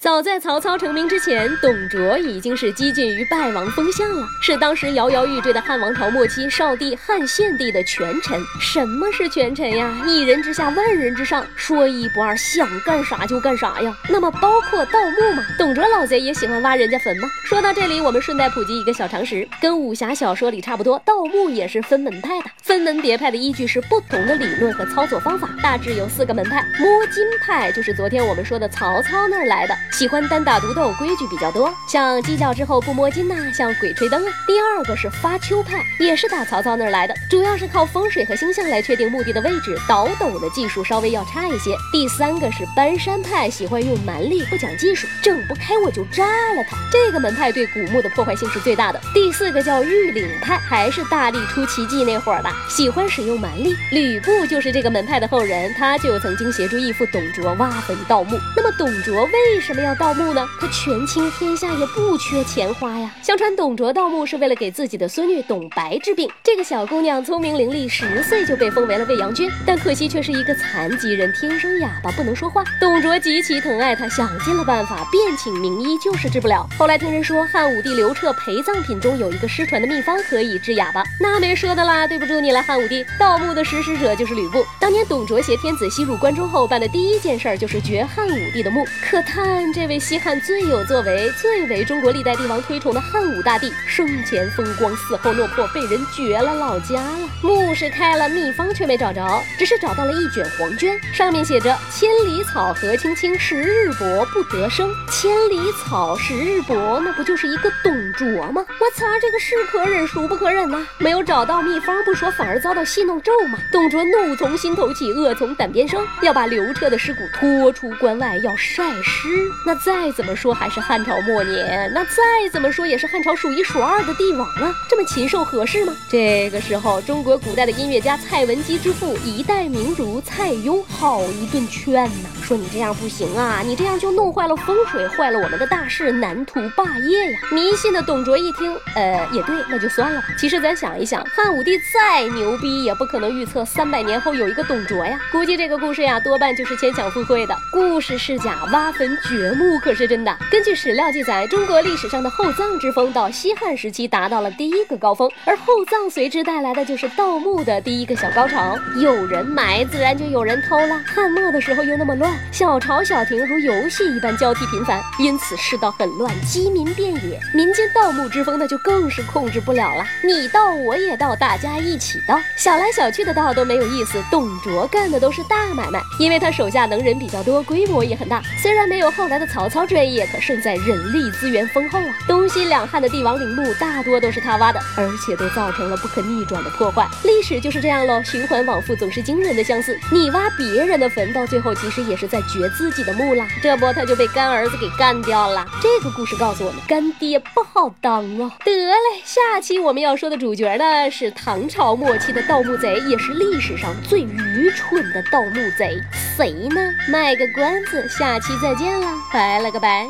早在曹操成名之前，董卓已经是激进于败亡风向了，是当时摇摇欲坠的汉王朝末期少帝汉献帝的权臣。什么是权臣呀？一人之下，万人之上，说一不二，想干啥就干啥呀。那么包括盗墓吗？董卓老贼也喜欢挖人家坟吗？说到这里，我们顺带普及一个小常识，跟武侠小说里差不多，盗墓也是分门派的。分门别派的依据是不同的理论和操作方法，大致有四个门派。摸金派就是昨天我们说的曹操那儿来的。喜欢单打独斗，规矩比较多，像鸡叫之后不摸金呐，像鬼吹灯啊。第二个是发丘派，也是打曹操那儿来的，主要是靠风水和星象来确定墓地的位置，倒斗的技术稍微要差一些。第三个是搬山派，喜欢用蛮力，不讲技术，整不开我就炸了他。这个门派对古墓的破坏性是最大的。第四个叫玉岭派，还是大力出奇迹那会儿的，喜欢使用蛮力。吕布就是这个门派的后人，他就曾经协助义父董卓挖坟盗墓。那么董卓为什么？要盗墓呢？他权倾天下也不缺钱花呀。相传董卓盗墓是为了给自己的孙女董白治病。这个小姑娘聪明伶俐，十岁就被封为了未央君，但可惜却是一个残疾人，天生哑巴，不能说话。董卓极其疼爱她，想尽了办法，便请名医，就是治不了。后来听人说汉武帝刘彻陪葬品中有一个失传的秘方可以治哑巴，那没说的啦，对不住你了，汉武帝。盗墓的实施者就是吕布。当年董卓携天子西入关中后，办的第一件事儿就是掘汉武帝的墓。可叹。这位西汉最有作为、最为中国历代帝王推崇的汉武大帝，生前风光，死后落魄，被人掘了老家了。墓是开了，秘方却没找着，只是找到了一卷黄绢，上面写着：“千里草何青青，十日薄不得生。”千里草，十日薄，那不就是一个董琢磨？我擦，这个是可忍，孰不可忍呐！没有找到秘方不说，反而遭到戏弄咒骂。董卓怒从心头起，恶从胆边生，要把刘彻的尸骨拖出关外，要晒尸。那再怎么说还是汉朝末年，那再怎么说也是汉朝数一数二的帝王啊，这么禽兽合适吗？这个时候，中国古代的音乐家蔡文姬之父一代名儒蔡邕好一顿劝呐，说你这样不行啊，你这样就弄坏了风水，坏了我们的大事，难图霸业呀。迷信的董卓一听，呃，也对，那就算了吧。其实咱想一想，汉武帝再牛逼，也不可能预测三百年后有一个董卓呀。估计这个故事呀，多半就是牵强附会的。故事是假，挖坟掘。墓可是真的。根据史料记载，中国历史上的厚葬之风到西汉时期达到了第一个高峰，而厚葬随之带来的就是盗墓的第一个小高潮。有人埋，自然就有人偷了。汉末的时候又那么乱，小朝小廷如游戏一般交替频繁，因此世道很乱，饥民遍野，民间盗墓之风那就更是控制不了了。你盗我也盗，大家一起盗，小来小去的盗都没有意思。董卓干的都是大买卖，因为他手下能人比较多，规模也很大。虽然没有后来。的曹操专业可胜在人力资源丰厚啊！东西两汉的帝王陵墓大多都是他挖的，而且都造成了不可逆转的破坏。历史就是这样喽，循环往复，总是惊人的相似。你挖别人的坟，到最后其实也是在掘自己的墓啦。这不，他就被干儿子给干掉了。这个故事告诉我们，干爹不好好当啊！得嘞，下期我们要说的主角呢，是唐朝末期的盗墓贼，也是历史上最愚蠢的盗墓贼，谁呢？卖个关子，下期再见了！拜了个拜，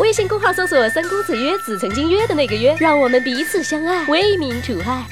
微信公号搜索“三公子约子”，曾经约的那个约，让我们彼此相爱，为民除害。